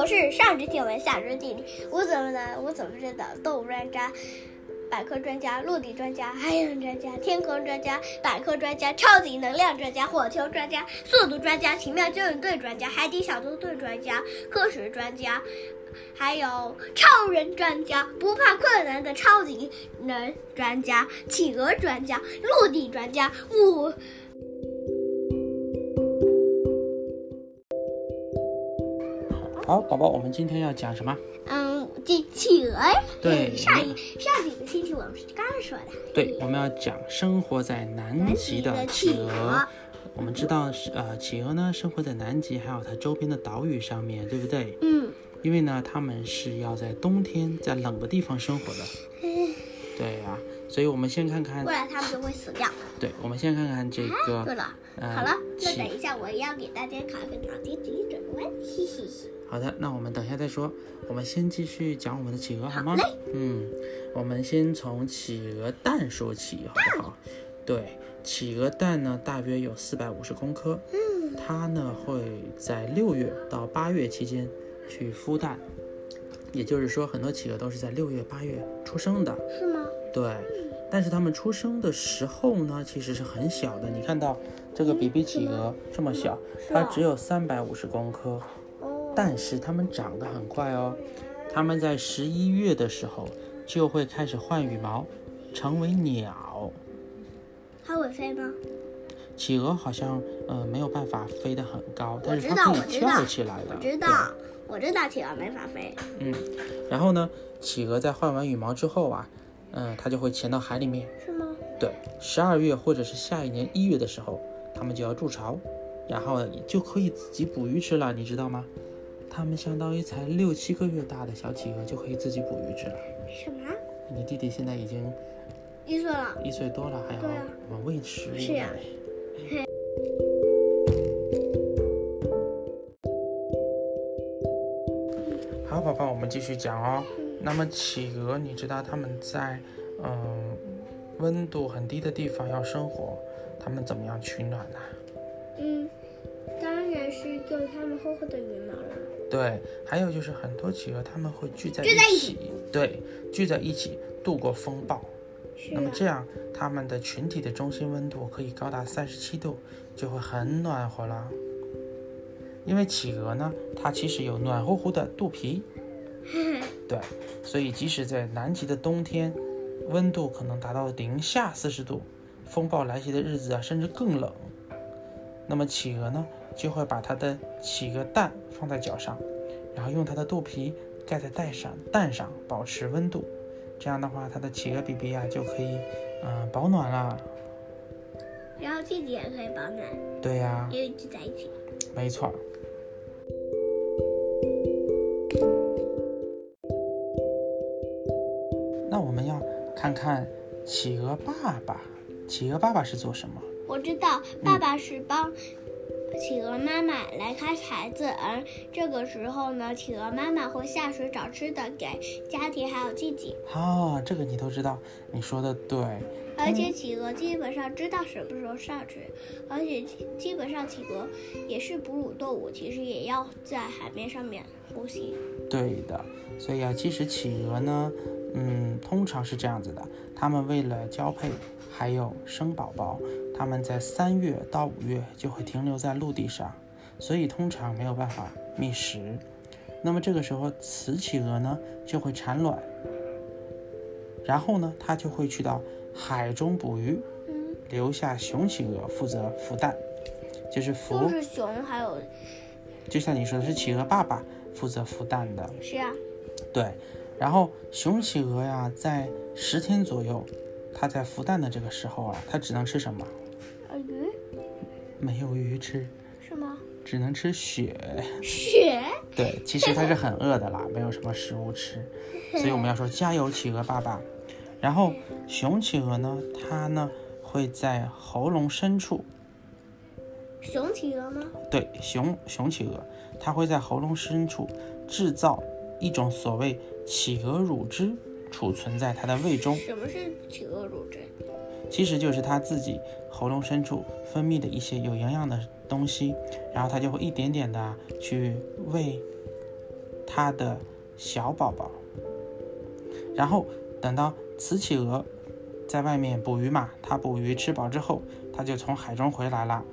我是上知天文下知地理，我怎么能我怎么知道动物专家、百科专家、陆地专家、海洋专家、天空专家、百科专家、超级能量专家、火球专家、速度专家、奇妙救援队专家、海底小纵队专家、科学专家，还有超人专家，不怕困难的超级能专家、企鹅专家、陆地专家，我。好，宝宝，我们今天要讲什么？嗯，这企鹅。对，上一上几个星期我们是刚说的。对，我们要讲生活在南极的企鹅。我们知道，呃，企鹅呢生活在南极，还有它周边的岛屿上面，对不对？嗯。因为呢，它们是要在冬天在冷的地方生活的。对呀，所以我们先看看。不然它们就会死掉。对，我们先看看这个。对了，好了，那等一下我要给大家考一个脑筋急转弯，嘿嘿。好的，那我们等一下再说。我们先继续讲我们的企鹅，好吗？嗯，我们先从企鹅蛋说起，好不好？对，企鹅蛋呢，大约有四百五十公克。嗯，它呢会在六月到八月期间去孵蛋，也就是说，很多企鹅都是在六月、八月出生的。是吗？对，但是它们出生的时候呢，其实是很小的。你看到这个比比企鹅这么小，它只有三百五十公克。但是它们长得很快哦，它们在十一月的时候就会开始换羽毛，成为鸟。它会飞吗？企鹅好像呃没有办法飞得很高，但是它可以跳起来的。我知道，我知道企鹅没法飞。嗯，然后呢，企鹅在换完羽毛之后啊，嗯，它就会潜到海里面。是吗？对，十二月或者是下一年一月的时候，它们就要筑巢，然后就可以自己捕鱼吃了，你知道吗？它们相当于才六七个月大的小企鹅就可以自己捕鱼吃了。什么？你弟弟现在已经一岁了，一岁多了，还要往喂食物。是呀。好，宝宝，我们继续讲哦。那么企鹅，你知道它们在嗯温度很低的地方要生活，它们怎么样取暖呢？嗯，当然是用它们厚厚的羽毛了。对，还有就是很多企鹅它们会聚在一起，对，聚在一起度过风暴。那么这样，它们的群体的中心温度可以高达三十七度，就会很暖和了。因为企鹅呢，它其实有暖乎乎的肚皮，对，所以即使在南极的冬天，温度可能达到零下四十度，风暴来袭的日子啊，甚至更冷。那么企鹅呢？就会把它的企鹅蛋放在脚上，然后用它的肚皮盖在蛋上，蛋上保持温度。这样的话，它的企鹅 BB 啊就可以，嗯，保暖了。然后自己也可以保暖。对呀。因为聚在一起。没错。看看企鹅爸爸。企鹅爸爸是做什么？我知道，爸爸是帮。企鹅妈妈来看孩子，而这个时候呢，企鹅妈妈会下水找吃的给家庭还有自己。哦，这个你都知道，你说的对。而且企鹅基本上知道什么时候上去，而且基本上企鹅也是哺乳动物，其实也要在海面上面呼吸。对的，所以啊，其实企鹅呢，嗯，通常是这样子的，它们为了交配还有生宝宝。它们在三月到五月就会停留在陆地上，所以通常没有办法觅食。那么这个时候，雌企鹅呢就会产卵，然后呢，它就会去到海中捕鱼，留下雄企鹅负责孵蛋，就是孵。是雄还有，就像你说的是企鹅爸爸负责孵蛋的。是啊。对，然后雄企鹅呀，在十天左右，它在孵蛋的这个时候啊，它只能吃什么？鱼没有鱼吃，是吗？只能吃雪。雪？对，其实它是很饿的啦，没有什么食物吃，所以我们要说加油，企鹅爸爸。然后雄企鹅呢，它呢会在喉咙深处。雄企鹅吗？对，雄雄企鹅，它会在喉咙深处制造一种所谓企鹅乳汁，储存在它的胃中。什么是企鹅乳汁？其实就是它自己喉咙深处分泌的一些有营养的东西，然后它就会一点点的去喂它的小宝宝。然后等到雌企鹅在外面捕鱼嘛，它捕鱼吃饱之后，它就从海中回来了。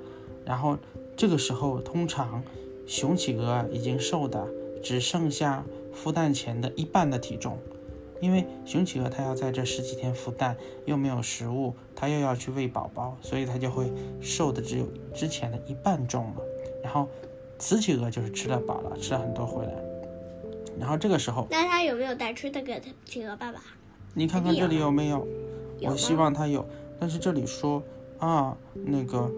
然后这个时候，通常雄企鹅已经瘦的只剩下孵蛋前的一半的体重。因为雄企鹅它要在这十几天孵蛋，又没有食物，它又要去喂宝宝，所以它就会瘦的只有之前的一半重了。然后雌企鹅就是吃了饱了，吃了很多回来。然后这个时候，那它有没有带吃的给企鹅爸爸？你看看这里有没有？有我希望它有，但是这里说啊，那个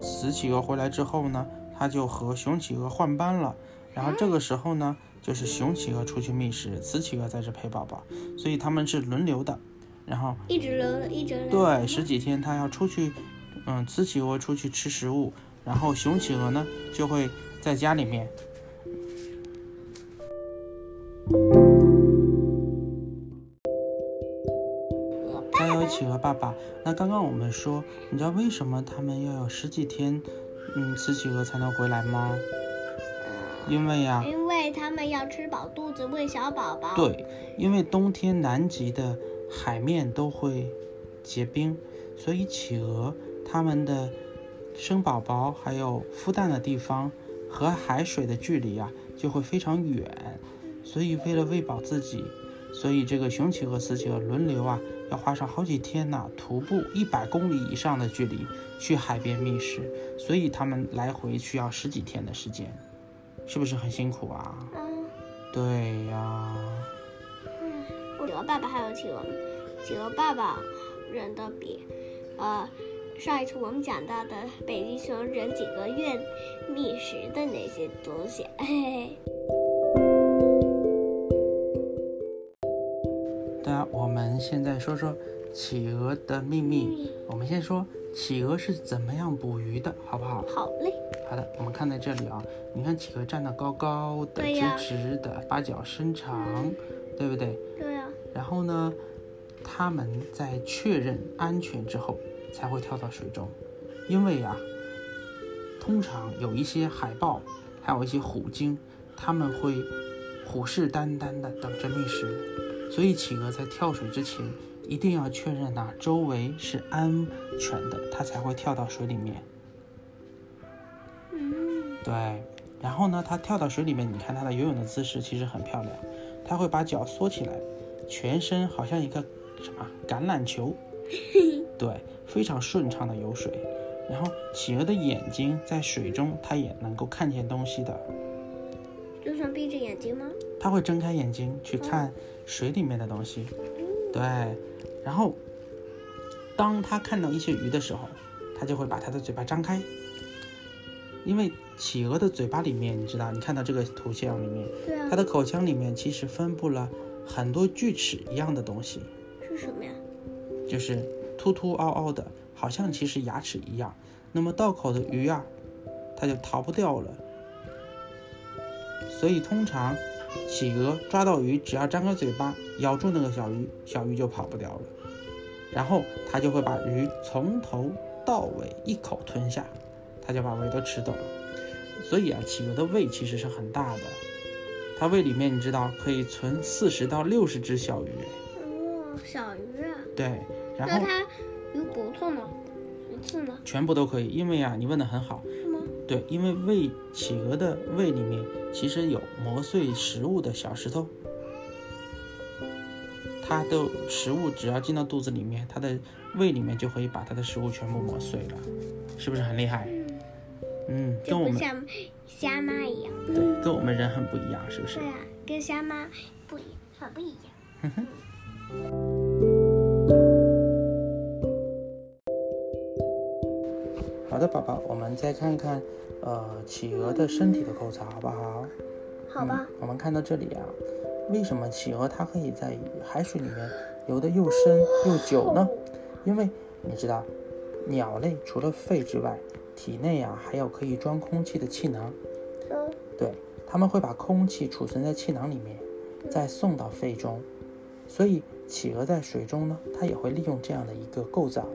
雌企鹅回来之后呢，它就和雄企鹅换班了。然后这个时候呢。就是雄企鹅出去觅食，雌企鹅在这陪宝宝，所以他们是轮流的。然后一直轮，一直轮。对，十几天它要出去，嗯，雌企鹅出去吃食物，然后雄企鹅呢就会在家里面。加油，企鹅爸爸！那刚刚我们说，你知道为什么他们要有十几天，嗯，雌企鹅才能回来吗？因为呀。他们要吃饱肚子喂小宝宝。对，因为冬天南极的海面都会结冰，所以企鹅它们的生宝宝还有孵蛋的地方和海水的距离啊就会非常远。所以为了喂饱自己，所以这个雄企鹅、雌企鹅轮流啊，要花上好几天呢，徒步一百公里以上的距离去海边觅食，所以它们来回需要十几天的时间。是不是很辛苦啊？嗯，对呀。嗯，企鹅爸爸还有企鹅，企鹅爸爸忍的比，呃，上一次我们讲到的北极熊忍几个月觅食的那些东西。嘿 嘿。对啊，我们现在说说企鹅的秘密。我们先说企鹅是怎么样捕鱼的，好不好？好嘞。好的，我们看在这里啊，你看企鹅站得高高的、直直的，把脚伸长，对不对？对呀。然后呢，它们在确认安全之后才会跳到水中，因为呀，通常有一些海豹，还有一些虎鲸，他们会虎视眈眈的等着觅食，所以企鹅在跳水之前一定要确认呐，周围是安全的，它才会跳到水里面。对，然后呢，它跳到水里面，你看它的游泳的姿势其实很漂亮，它会把脚缩起来，全身好像一个什么橄榄球，对，非常顺畅的游水。然后企鹅的眼睛在水中，它也能够看见东西的，就算闭着眼睛吗？它会睁开眼睛去看水里面的东西，对。然后当它看到一些鱼的时候，它就会把它的嘴巴张开。因为企鹅的嘴巴里面，你知道，你看到这个图像里面，它的口腔里面其实分布了很多锯齿一样的东西。是什么呀？就是凸凸凹凹的，好像其实牙齿一样。那么到口的鱼啊，它就逃不掉了。所以通常企鹅抓到鱼，只要张开嘴巴咬住那个小鱼，小鱼就跑不掉了。然后它就会把鱼从头到尾一口吞下。它就把胃都吃走了，所以啊，企鹅的胃其实是很大的，它胃里面你知道可以存四十到六十只小鱼。哦，小鱼啊。对，然后。那它鱼骨头呢？鱼刺呢？全部都可以，因为啊，你问的很好。对，因为胃企鹅的胃里面其实有磨碎食物的小石头，它的食物只要进到肚子里面，它的胃里面就可以把它的食物全部磨碎了，是不是很厉害？嗯，跟我们像虾妈一样，对，跟我们人很不一样，是不是？对啊，跟虾妈不一很不一样。好的，宝宝，我们再看看，呃，企鹅的身体的构造，好不好？好吧。我们看到这里啊，为什么企鹅它可以在海水里面游得又深又久呢？因为你知道，鸟类除了肺之外，体内啊，还有可以装空气的气囊，嗯，对，它们会把空气储存在气囊里面，再送到肺中。所以企鹅在水中呢，它也会利用这样的一个构造，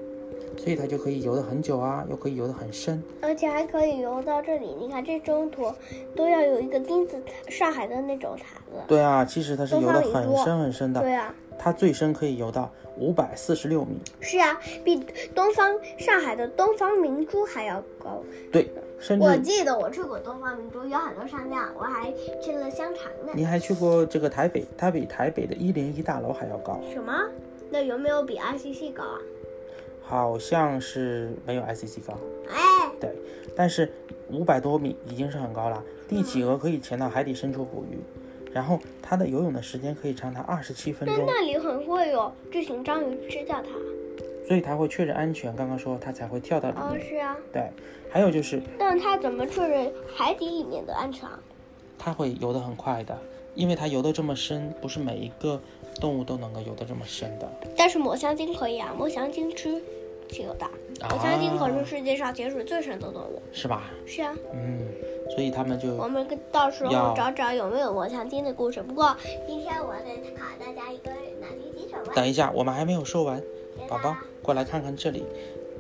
所以它就可以游得很久啊，又可以游得很深。而且还可以游到这里。你看这中途都要有一个金字塔，上海的那种塔子。对啊，其实它是游得很深很深的。对啊，它最深可以游到五百四十六米。是啊，比东方上海的东方明珠还要高。对。我记得我去过东方明珠，有很多商店，我还吃了香肠呢。你还去过这个台北？它比台北的一零一大楼还要高。什么？那有没有比 ICC 高啊？好像是没有 ICC 高。哎，对，但是五百多米已经是很高了。帝企鹅可以潜到海底深处捕鱼，然后它的游泳的时间可以长达二十七分钟。那那里很会有巨型章鱼吃掉它。所以它会确认安全，刚刚说它才会跳到里面。哦，是啊。对，还有就是，但它怎么确认海底里面的安全？它会游得很快的，因为它游得这么深，不是每一个动物都能够游得这么深的。但是抹香鲸可以啊，抹香鲸吃企鹅的。抹香鲸可是世界上潜水最深的动物，是吧？是啊。嗯，所以他们就我们到时候找找有没有抹香鲸的故事。不过今天我得考大家一个脑筋急转弯。等一下，我们还没有说完。宝宝，过来看看这里，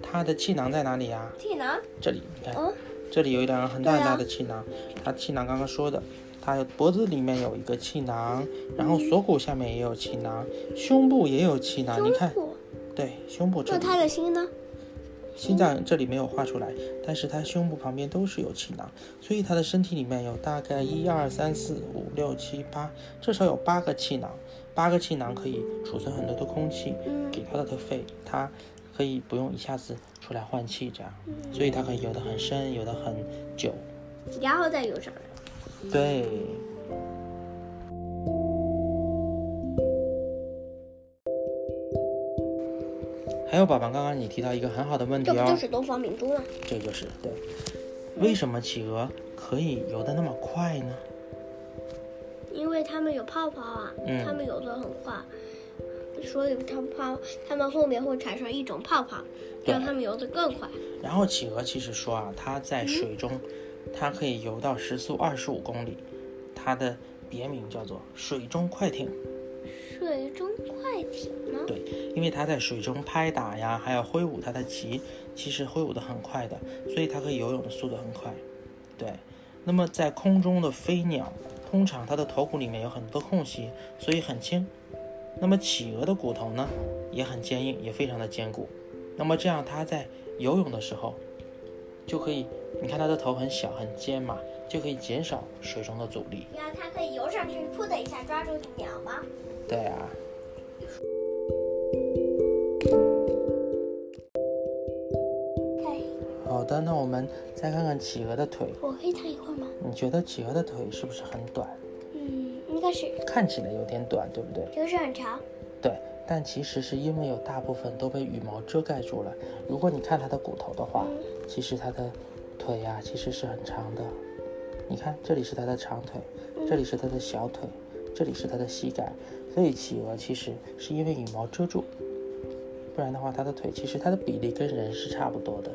它的气囊在哪里呀？气囊？这里，你看，这里有一两个很大很大的气囊。它气囊刚刚说的，它脖子里面有一个气囊，然后锁骨下面也有气囊，胸部也有气囊。你看，对，胸部这里。那它的心呢？心脏这里没有画出来，但是它胸部旁边都是有气囊，所以它的身体里面有大概一二三四五六七八，至少有八个气囊。八个气囊可以储存很多的空气，给它的肺，它可以不用一下子出来换气，这样，所以它可以游得很深，游得很久，然后再游上来。对。还有宝宝，刚刚你提到一个很好的问题哦，这不就是东方明珠吗？这就是对。为什么企鹅可以游得那么快呢？因为它们有泡泡啊，它们游得很快，所以它泡它们后面会产生一种泡泡，让它们游得更快。然后企鹅其实说啊，它在水中，它可以游到时速二十五公里，它的别名叫做水中快艇。水中快艇吗？对，因为它在水中拍打呀，还有挥舞它的鳍，其实挥舞的很快的，所以它可以游泳的速度很快。对，那么在空中的飞鸟。通常它的头骨里面有很多空隙，所以很轻。那么企鹅的骨头呢，也很坚硬，也非常的坚固。那么这样它在游泳的时候，就可以，你看它的头很小很尖嘛，就可以减少水中的阻力。然后它可以游上去，扑的一下抓住鸟吗？对啊。好的，那我们再看看企鹅的腿。我可以躺一会儿吗？你觉得企鹅的腿是不是很短？嗯，应该是。看起来有点短，对不对？就是很长。对，但其实是因为有大部分都被羽毛遮盖住了。如果你看它的骨头的话，其实它的腿呀其实是很长的。你看，这里是它的长腿，这里是它的小腿，这里是它的膝盖。所以企鹅其实是因为羽毛遮住，不然的话，它的腿其实它的比例跟人是差不多的。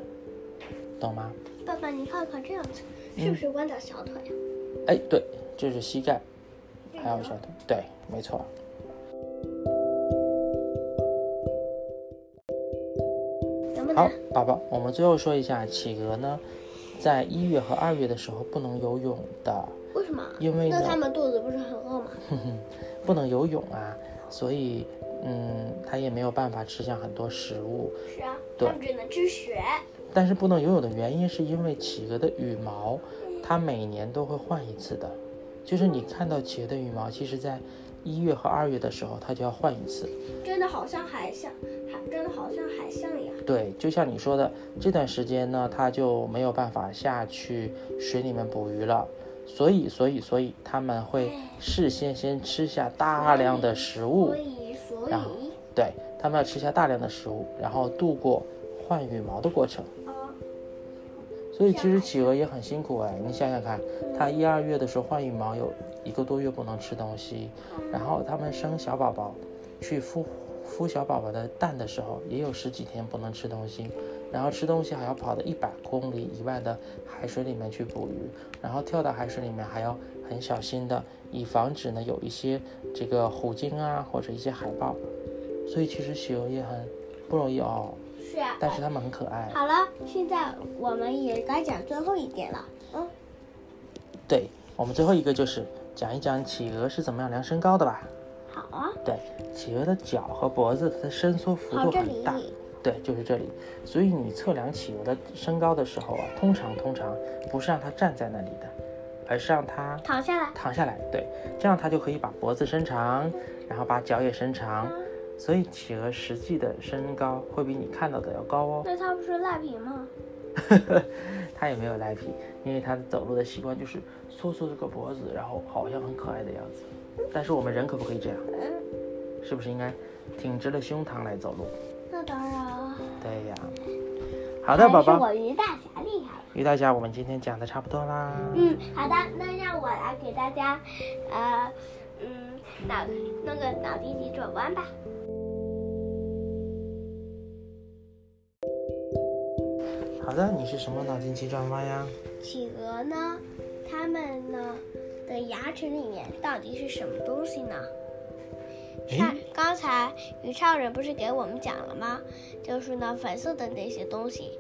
懂吗？爸爸，你看看这样子，是不是弯的小腿啊？哎，对，这是膝盖，还有小腿，对，没错。好，宝宝，我们最后说一下，企鹅呢，在一月和二月的时候不能游泳的。为什么？因为那它们肚子不是很饿吗？不能游泳啊，所以，嗯，它也没有办法吃下很多食物。是啊，它们只能吃雪。但是不能游泳的原因是因为企鹅的羽毛，它每年都会换一次的。就是你看到企鹅的羽毛，其实在一月和二月的时候，它就要换一次。真的好像海象，海真的好像海象一样。对，就像你说的，这段时间呢，它就没有办法下去水里面捕鱼了，所以，所以，所以他们会事先先吃下大量的食物，所以，所以，对他们要吃下大量的食物，然后度过换羽毛的过程。所以其实企鹅也很辛苦哎，你想想看，它一二月的时候换羽毛，有一个多月不能吃东西，然后他们生小宝宝，去孵孵小宝宝的蛋的时候，也有十几天不能吃东西，然后吃东西还要跑到一百公里以外的海水里面去捕鱼，然后跳到海水里面还要很小心的，以防止呢有一些这个虎鲸啊或者一些海豹，所以其实企鹅也很不容易哦。是啊。但是它们很可爱。好了，现在我们也该讲最后一点了。嗯，对，我们最后一个就是讲一讲企鹅是怎么样量身高的吧。好啊。对，企鹅的脚和脖子它的伸缩幅度很大。对，就是这里。所以你测量企鹅的身高的时候啊，通常通常不是让它站在那里的，而是让它躺下来。躺下来，对，这样它就可以把脖子伸长，然后把脚也伸长。所以企鹅实际的身高会比你看到的要高哦。那它不是赖皮吗？它也没有赖皮，因为它走路的习惯就是缩缩这个脖子，然后好像很可爱的样子。但是我们人可不可以这样？是不是应该挺直了胸膛来走路？那当然。对呀。好的，宝宝。我于大侠厉害。于大侠，我们今天讲的差不多啦。嗯，好的，那让我来给大家，呃，嗯，脑那个脑筋急转弯吧。好的，你是什么脑筋急转弯呀？企鹅呢？它们呢的牙齿里面到底是什么东西呢？看，刚才于超人不是给我们讲了吗？就是呢粉色的那些东西。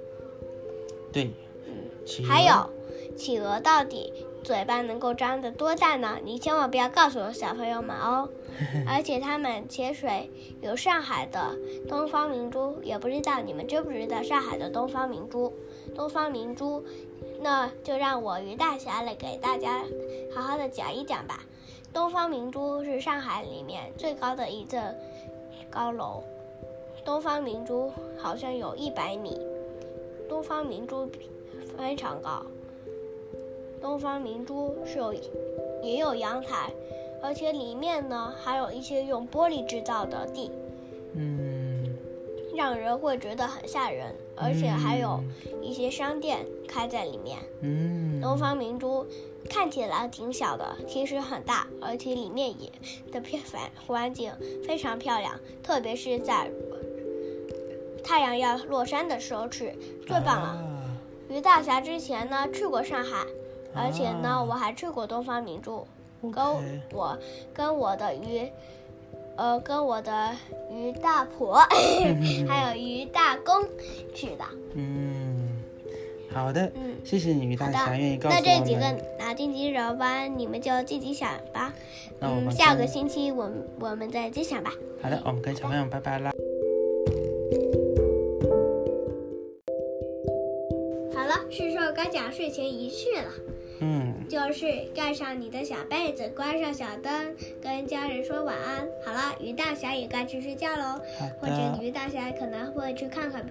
对，嗯，还有，企鹅到底嘴巴能够张得多大呢？你千万不要告诉我小朋友们哦。而且他们潜水有上海的东方明珠，也不知道你们知不知道上海的东方明珠？东方明珠，那就让我于大侠来给大家好好的讲一讲吧。东方明珠是上海里面最高的一座高楼，东方明珠好像有一百米，东方明珠非常高。东方明珠是有也有阳台，而且里面呢还有一些用玻璃制造的地，嗯，让人会觉得很吓人，而且还有一些商店开在里面。嗯，东方明珠。看起来挺小的，其实很大，而且里面也的片反环境非常漂亮，特别是在太阳要落山的时候去，最棒了。于大侠之前呢去过上海，而且呢我还去过东方明珠，跟我跟我的鱼呃跟我的鱼大婆 还有鱼大公去的。嗯，好的。嗯。谢谢你，鱼大侠愿意告诉我们。那这几个脑筋急转弯，你们就自己想吧。那我们下个星期我们我们再揭晓吧。好的，我们跟小朋友拜拜啦。好了，是时候该讲睡前仪式了。嗯。就是盖上你的小被子，关上小灯，跟家人说晚安。好了，于大侠也该去睡觉喽。或者于大侠可能会去看看。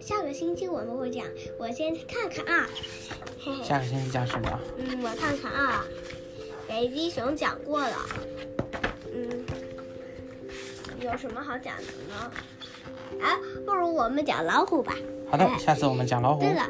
下个星期我们会讲，我先看看啊。下个星期讲什么？嗯，我看看啊。北极熊讲过了。嗯，有什么好讲的呢？哎，不如我们讲老虎吧。好的，下次我们讲老虎。对了。